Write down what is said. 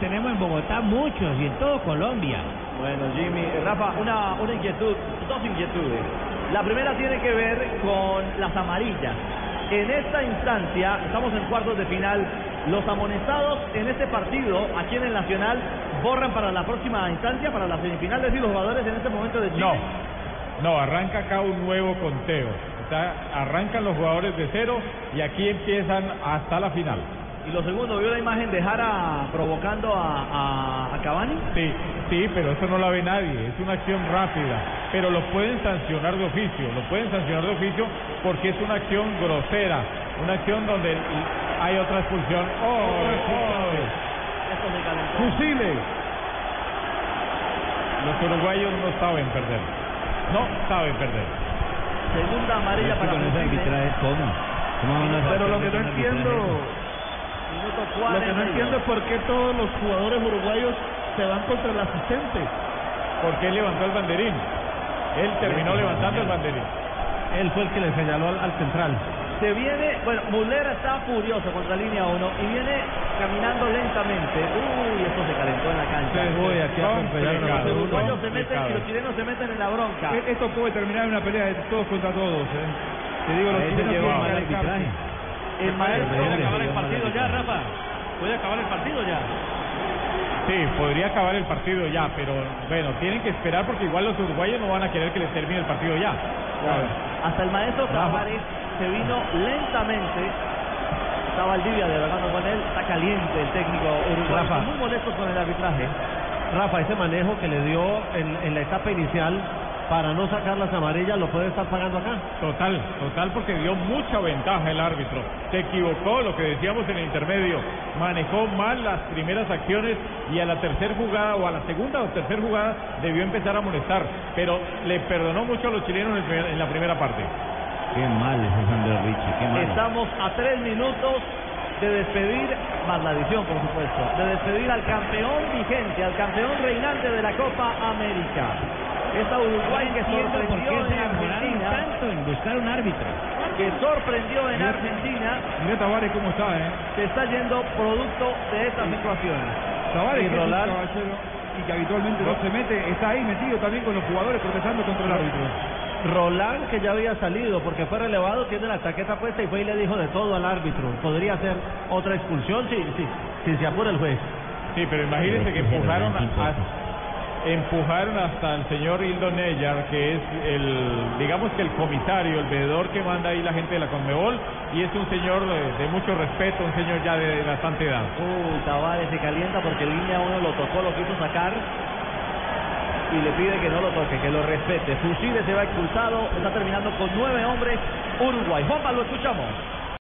tenemos en Bogotá, muchos, y en todo Colombia. Bueno, Jimmy, eh, Rafa, una, una inquietud, dos inquietudes. La primera tiene que ver con las amarillas. En esta instancia, estamos en cuartos de final, los amonestados en este partido, aquí en el Nacional, borran para la próxima instancia, para la semifinal, es decir, los jugadores en este momento de Chile. No, no, arranca acá un nuevo conteo. O sea, arrancan los jugadores de cero y aquí empiezan hasta la final. Y lo segundo, ¿vio la imagen de Jara provocando a, a, a Cavani? Sí, sí, pero eso no la ve nadie, es una acción rápida. Pero lo pueden sancionar de oficio, lo pueden sancionar de oficio porque es una acción grosera, una acción donde hay otra expulsión. ¡Oh! oh! ¡Fusiles! Los uruguayos no saben perder. No saben perder. Segunda amarilla para Fusiles. ¿cómo? ¿Cómo van a Pero lo que no entiendo, Minuto lo que no 42. entiendo es por qué todos los jugadores uruguayos se van contra el asistente. Porque él levantó el banderín. Él terminó levantando el banderín. Él fue el que le señaló al, al central. Se viene, bueno, Muller está furioso contra línea 1 y viene caminando lentamente. Uy, esto se calentó en la cancha. voy aquí a. Los uruguayos se meten y los chilenos se meten en la bronca. E-, Esto puede terminar en una pelea de todos contra todos. ¿eh? Te digo, los chilenos El maestro Puede acabar el partido ya, Rafa. Puede acabar el partido ya. Sí, podría acabar el partido ya, pero bueno, tienen que esperar porque igual los uruguayos no van a querer que les termine el partido ya. Hasta el maestro Tavares se vino lentamente. Está Valdivia dialogando con él. Está caliente el técnico uruguayo. Rafa. Muy molestos con el arbitraje. Rafa, ese manejo que le dio en, en la etapa inicial para no sacar las amarillas lo puede estar pagando acá. Total, total, porque dio mucha ventaja el árbitro. Se equivocó, lo que decíamos en el intermedio. Manejó mal las primeras acciones y a la tercera jugada o a la segunda o tercera jugada debió empezar a molestar. Pero le perdonó mucho a los chilenos en, el primer- en la primera parte. Qué mal ese Sandro Richie, qué mal. Estamos a tres minutos de despedir, más la edición por supuesto, de despedir al campeón vigente, al campeón reinante de la Copa América. Esta Uruguay que por sorprendió qué se en Argentina, tanto en buscar un árbitro. que sorprendió en Argentina, Mira Tavares cómo está, ¿eh? se está yendo producto de estas situaciones. Tavares, Y que es un Roland- caballero y que habitualmente no se mete, está ahí metido también con los jugadores protestando contra el árbitro. Roland, que ya había salido porque fue relevado, tiene la taqueta puesta y fue y le dijo de todo al árbitro. Podría ser otra expulsión si, si, si se apura el juez. Sí, pero imagínense que empujaron a- empujaron hasta el señor Hildo Neyar, que es el, digamos que el comisario, el veedor que manda ahí la gente de la Conmebol, y es un señor de, de mucho respeto, un señor ya de bastante edad. Uy, Tavares se calienta porque línea uno lo tocó, lo quiso sacar y le pide que no lo toque, que lo respete. Fusiles se va expulsado, está terminando con nueve hombres Uruguay. Juanpa, lo escuchamos.